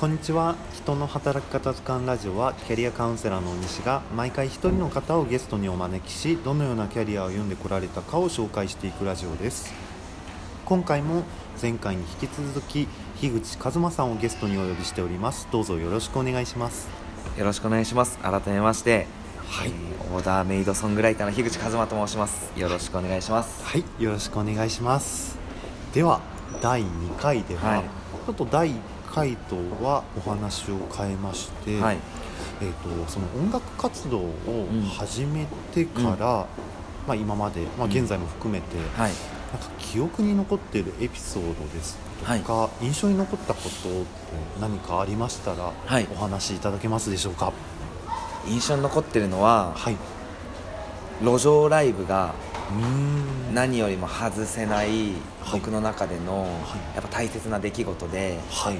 こんにちは。人の働き方図鑑ラジオはキャリアカウンセラーの大西が毎回一人の方をゲストにお招きしどのようなキャリアを歩んでこられたかを紹介していくラジオです。今回も前回に引き続き樋口和馬さんをゲストにお呼びしております。どうぞよろしくお願いします。よろしくお願いします。改めましてはい。えーオーダーメイドソングライターの樋口和馬と申します。よろしくお願いします。はい。よろしくお願いします。では第2回では、はい。ちょっと第1回とはお話を変えまして、はい。えー、とその音楽活動をん始めてから、まあ、今まで、まあ、うん。現在も含めて、はい。なんか記憶に残っているエピソードですとか、印象に残ったことって何かありましたら、はい。お話しいただけますでしょうか？印象に残ってるのははい。路上ライブが何よりも外せないはい。僕の中でのい。やっぱ大切な出来事で。はい。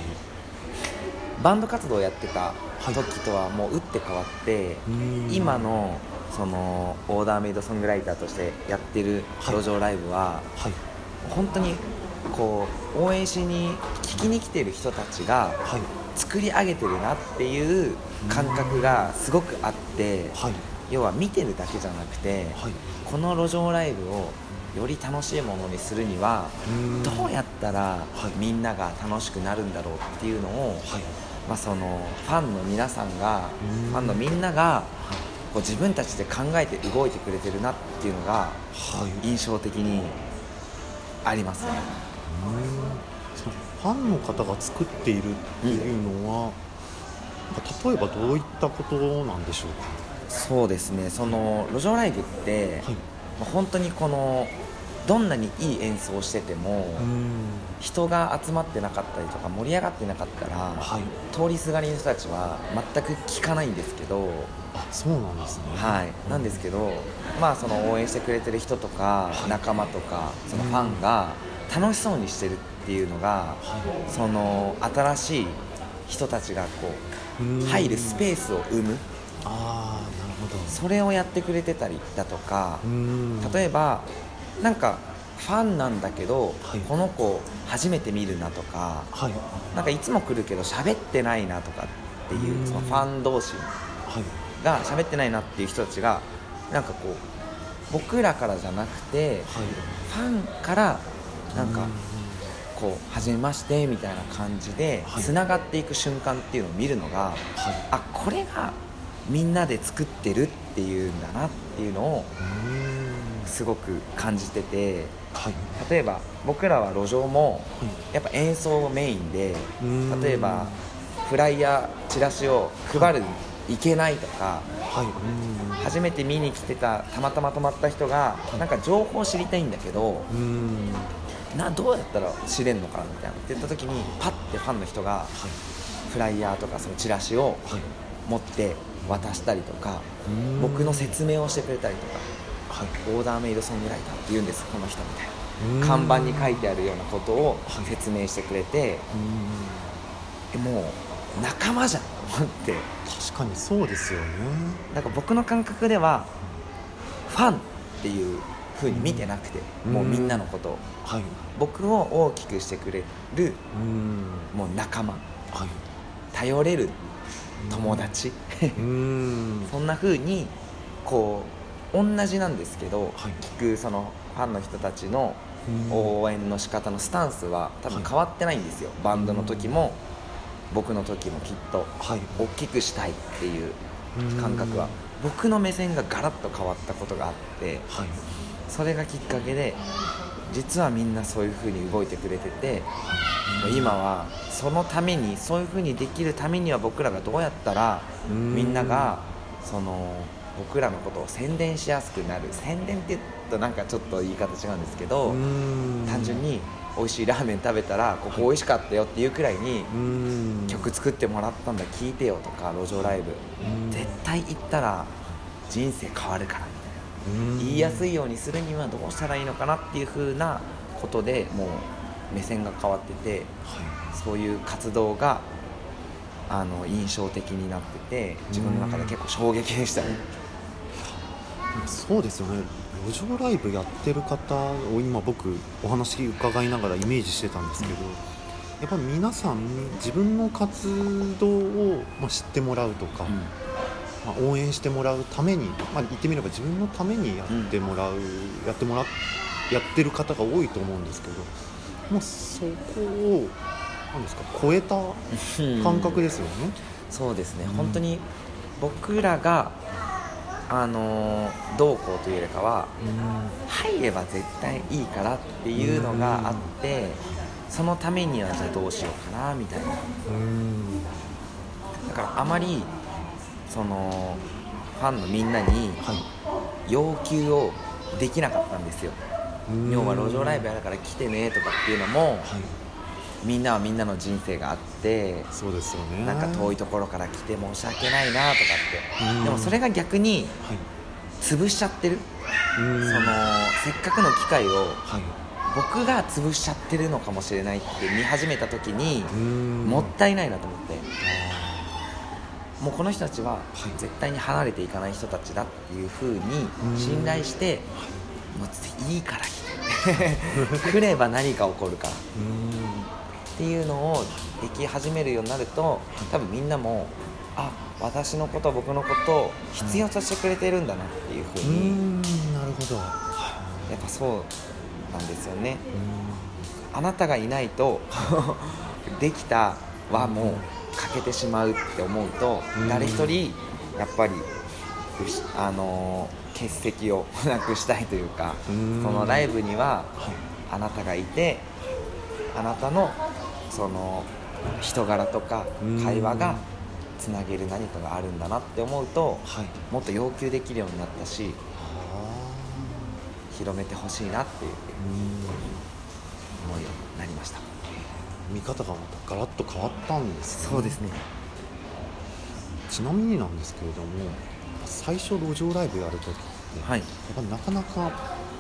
バンド活動をやってた時とはもう打って変わって今のそのオーダーメイドソングライターとしてやってるはい。路上ライブははい。本当にこう応援しに聞きに来てる人たちがはい。作り上げてるなっていう感覚がすごくあってはい要は見てるだけじゃなくてはい。この路上ライブをより楽しいものにするにはどうやったらはい。みんなが楽しくなるんだろうっていうのを、はい。まあ、そのファンの皆さんがうん。ファンのみんながこう自分たちで考えて動いてくれてるなっていうのがはい。印象的にありますね。うーん。そのファンの方が作っているっていうのは、なん。か例えばどういったことなんでしょうか？そうですね。その路上ライブって、はい。まあ本当にこのどんなにいい演奏をしてても、人が集まってなかったりとか盛り上がってなかったら、はい。通りすがりの人たちは全く聞かないんですけど、あそうなんですね。はい、なんですけど、まあ、その応援してくれてる人とかはい。仲間とかそのファンが楽しそうにしてるっていうのがはその新しい人たちがこいう入るスペースを生むああなるほど。それをやってくれてたりだとか例えばなんかファンなんだけど、はい。この子初めて見るなとかはい。なんかいつも来るけど喋ってないなとかっていううん。そのファン同士はい。が喋ってないなっていう人たちがなんかこう僕らからじゃなくてはい。ファンからなんかうこう初めましてみたいな感じではい。つながっていく瞬間っていうのを見るのがはい。あこれがみんなで作ってるっていうんだなっていうのをすごく感じててはい。例えば僕らは路上もはい。やっぱ演奏メインで例えばフライヤーチラシを配るいけないとかはい。初めて見に来てたたまたま泊まった人がい。なんか情報を知りたいんだけどなどうやったら知れんのかなみたいなって言った時にパッてファンの人がはい。フライヤーとかそのチラシをはい。持って渡したりとか僕の説明をしてくれたりとかはい。オーダーメイドソングライターって言うんですこの人みたいな。看板に書いてあるようなことをはい。説明してくれてうーん。えもう仲間じゃんと思って。確かにそうですよね。なんか僕の感覚ではファンっていう風に見てなくてうん。もうみんなのことを。はい。僕を大きくしてくれるもう仲間。はい。頼れる友達。ん。そんな風にこう同じなんですけど、はい。聞くそのファンの人たちのうん。応援の仕方のスタンスは多分はい。変わってないんですよ、バンドの時も僕の時もきっと。はい。大きくしたいっていう感覚は。僕の目線がガラッと変わったことがあってはい。それがきっかけで実はみんなそういう風に動いてくれてて今はそのためにそういう風にできるためには僕らがどうやったらうん。みんながその僕らのことを宣伝しやすくなる。宣伝って言うとなんかちょっと言い方違うんですけど単純に美味しいラーメン食べたらここ美味しかったよっていうくらいに曲作ってもらったんだ聞いてよとか路上ライブ。うん。絶対行ったら人生変わるから言いやすいようにするにはどうしたらいいのかなっていう風なことでもう目線が変わっててはそういう活動があの印象的になってて自分の中で結構衝撃でしたね。いそうですよね。路上ライブやってる方を今僕お話伺いながらイメージしてたんですけど、やっぱり皆さん自分の活動を、まあ、知ってもらうとか、まあ、応援してもらうために、まあ、言ってみれば自分のためにやってもらう、やってもらやってる方が多いと思うんですけどもうそこを何ですか超えた感覚ですよね。そうですね、うん。本当に僕らがあのーどうこうというよりかは入れば絶対いいからっていうのがあってそのためにはじゃあどうしようかなみたいな。うん。だからあまりそのファンのみんなにはい。要求をできなかったんですよ。うん。要は路上ライブやるから来てねとかっていうのもはい。みんなはみんなの人生があってそうですよね。なんか遠いところから来て申し訳ないなとかっうん。てでもそれが逆にはい。潰しちゃってる。うん。そのせっかくの機会をはい。僕が潰しちゃってるのかもしれないって見始めた時にうん。もったいないなと思って。あもうこの人たちははい。絶対に離れていかない人たちだっていう風に信頼してもういいから来て。来れば何か起こるか。らっていうのをでき始めるようになると多分みんなもあ私のこと僕のことを必要としてくれてるんだなっていう風うにん。なるほど。やっぱそうなんですよね。うあなたがいないと できたはもう欠けてしまうって思うとうん。誰一人やっぱりあのー欠席をなくしたいというかうん。そのライブにははい。あなたがいてあなたのその人柄とかうん。会話がつなげる何かがあるんだなって思うとはい。もっと要求できるようになったしあ。広めてほしいなっていう思いになりました見方がまたガラッと変わったんですね。そうですね。ちなみになんですけれども最初路上ライブやるときって、はい。やっぱりなかなか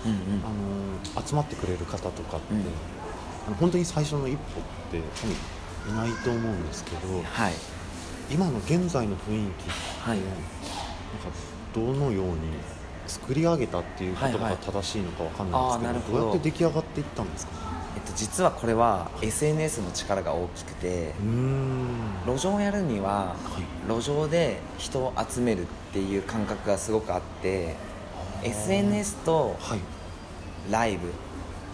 うんうん。あの集まってくれる方とかって、うん。あの本当に最初の一歩って多分いないと思うんですけどはい。今の現在の雰囲気って、はい。なんかどのように作り上げたっていうことがはいはい。正しいのかわかんないんですけど,、あーなるほど。どうやって出来上がっていったんですか？えっと、実はこれは SNS の力が大きくて路上をやるにははい。路上で人を集めるっていう感覚がすごくあって SNS とはい。ライブ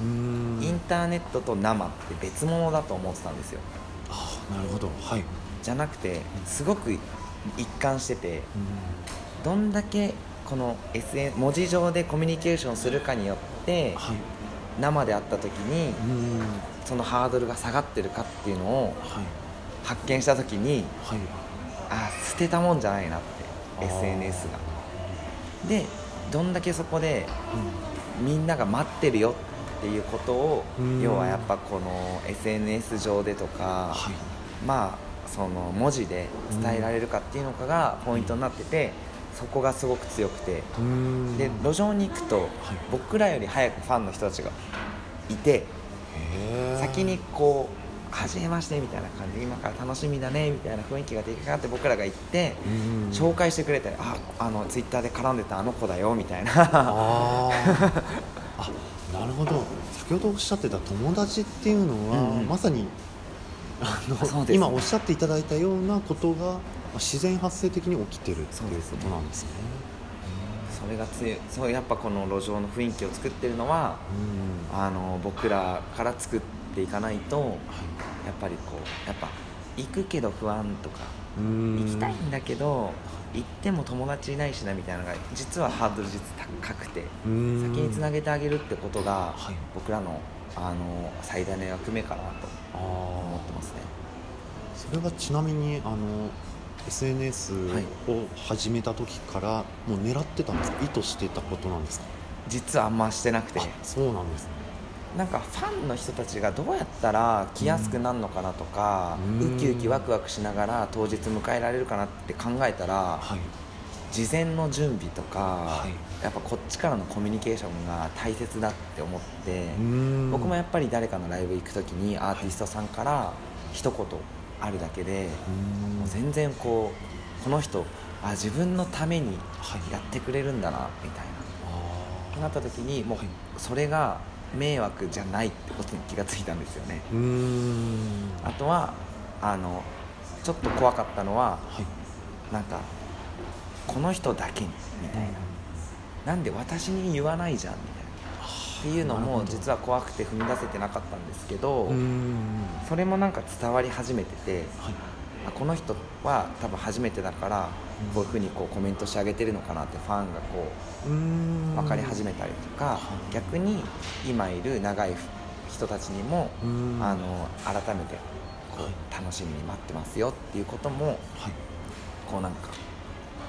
インターネットと生って別物だと思ってたんですよ。あーなるほど。はい。じゃなくてすごく一貫しててどんだけこの SN 文字上でコミュニケーションするかによってはい生で会った時にそのハードルが下がってるかっていうのをはい。発見した時にはい。あ捨てたもんじゃないなって SNS が。でどんだけそこでみんなが待ってるよっていうことをうん。要はやっぱこの SNS 上でとか、はい。まあその文字で伝えられるかっていうのかがポイントになってて、そこがすごく強くて。で路上に行くと僕らより早くファンの人たちがいて先にこう「はじめまして」みたいな感じ。で今から楽しみだねみたいな雰囲気が出来上がって僕らが行ってうん。紹介してくれて「ああのツイッターで絡んでたあの子だよ」みたいな。あなるほど。先ほどおっしゃってた友達っていうのは、うんうん。まさにあの今おっしゃっていただいたようなことがまあ自然発生的に起きてるっていうことなんですね。それが強い。そうやっぱこの路上の雰囲気を作ってるのはうん。あの僕らから作っていかないとやっぱりこうやっぱ行くけど不安とかうん。行きたいんだけど行っても友達いないしなみたいなのが実はハードル実高くてうん。先につなげてあげるってことがはい。僕らのあの最大の役目かなとあ思ーってますね。それはちなみにあの SNS はい。を始めた時からもう狙ってたんですか？意図してたことなんですか？実はあんましてなくて。あそうなんですね。なんかファンの人たちがどうやったら来やすくなるのかなとか、うん。ウキウキワクワクしながら当日迎えられるかなって考えたらはい。事前の準備とか、はい。やっぱこっちからのコミュニケーションが大切だって思って、うん。僕もやっぱり誰かのライブ行く時にアーティストさんから一言あるだけで、うん。もう全然こうこの人あ自分のためにはい。やってくれるんだなみたいな。あってなった時にもうはい。それが迷惑じゃないってことに気がついたんですよね。あとはあのちょっと怖かったのははい。なんかこの人だけにみたいな、なんで私に言わないじゃんみたいなっていうのも実は怖くて踏み出せてなかったんですけど、それもなんか伝わり始めててはい。あこの人は多分初めてだからうん。こういうふうにこうコメントしてあげてるのかなってファンがこう分かり始めたりとかい。逆に今いる長い人たちにもあの改めてこはう楽しみに待ってますよっていうこともはい。こうなんか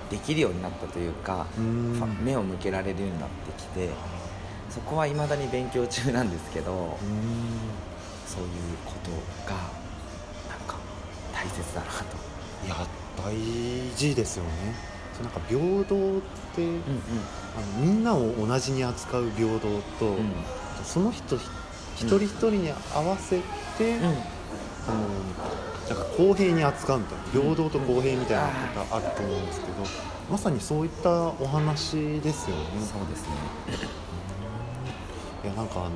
できるようになったというか目を向けられるようになってきてそこはいまだに勉強中なんですけどそういうことがなんか大切だなと。いや大事ですよね。そうなんか平等って、うんあのみんなを同じに扱う平等と、うん。その人ひ一人一人に合わせて、うん。あのなんか公平に扱うみたいな平等と公平みたいなのがあると思うんですけど、まさにそういったお話ですよね。そうですねいやなんかあの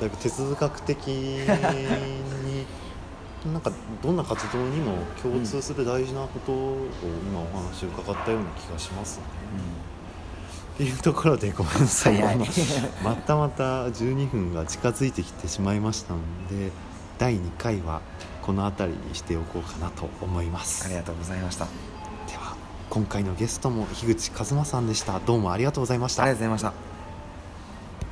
だいぶ哲学的に なんかどんな活動にも共通する大事なことを今お話を伺ったような気がしますね。っていうところでごめんなさい。またまた12分が近づいてきてしまいましたので第2回はこの辺りにしておこうかなと思います。でありがとうございました。あは今回のゲストも樋口和馬さんでした。どうもありがとうございました。りがとうございました